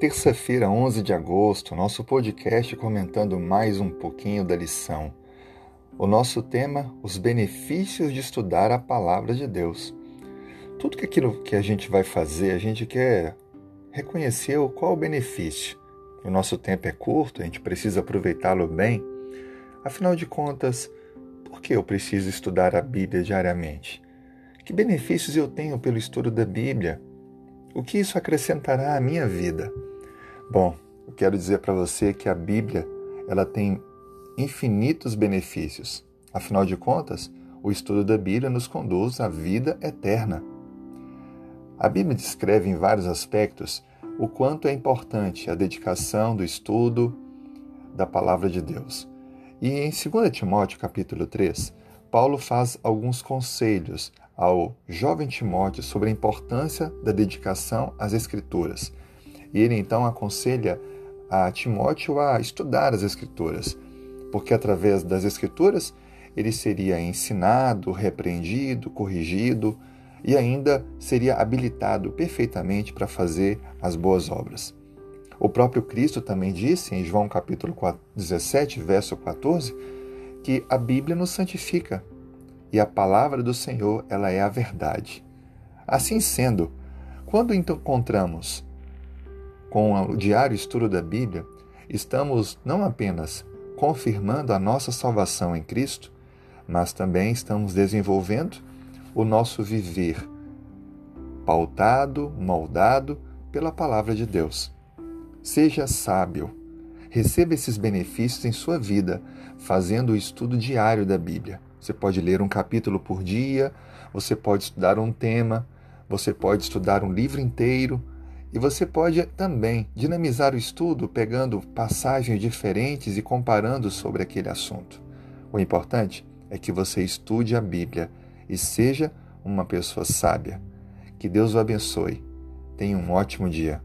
Terça-feira, 11 de agosto, nosso podcast comentando mais um pouquinho da lição. O nosso tema, os benefícios de estudar a palavra de Deus. Tudo que aquilo que a gente vai fazer, a gente quer reconhecer qual o benefício. O nosso tempo é curto, a gente precisa aproveitá-lo bem. Afinal de contas, por que eu preciso estudar a Bíblia diariamente? Que benefícios eu tenho pelo estudo da Bíblia? O que isso acrescentará à minha vida? Bom, eu quero dizer para você que a Bíblia ela tem infinitos benefícios. Afinal de contas, o estudo da Bíblia nos conduz à vida eterna. A Bíblia descreve em vários aspectos o quanto é importante a dedicação do estudo da palavra de Deus. E em 2 Timóteo capítulo 3, Paulo faz alguns conselhos ao jovem Timóteo sobre a importância da dedicação às escrituras e ele então aconselha a Timóteo a estudar as Escrituras, porque através das Escrituras ele seria ensinado, repreendido, corrigido e ainda seria habilitado perfeitamente para fazer as boas obras. O próprio Cristo também disse em João capítulo 17, verso 14, que a Bíblia nos santifica e a palavra do Senhor ela é a verdade. Assim sendo, quando encontramos com o diário estudo da Bíblia, estamos não apenas confirmando a nossa salvação em Cristo, mas também estamos desenvolvendo o nosso viver pautado, moldado pela palavra de Deus. Seja sábio. Receba esses benefícios em sua vida, fazendo o estudo diário da Bíblia. Você pode ler um capítulo por dia, você pode estudar um tema, você pode estudar um livro inteiro, e você pode também dinamizar o estudo pegando passagens diferentes e comparando sobre aquele assunto. O importante é que você estude a Bíblia e seja uma pessoa sábia. Que Deus o abençoe. Tenha um ótimo dia.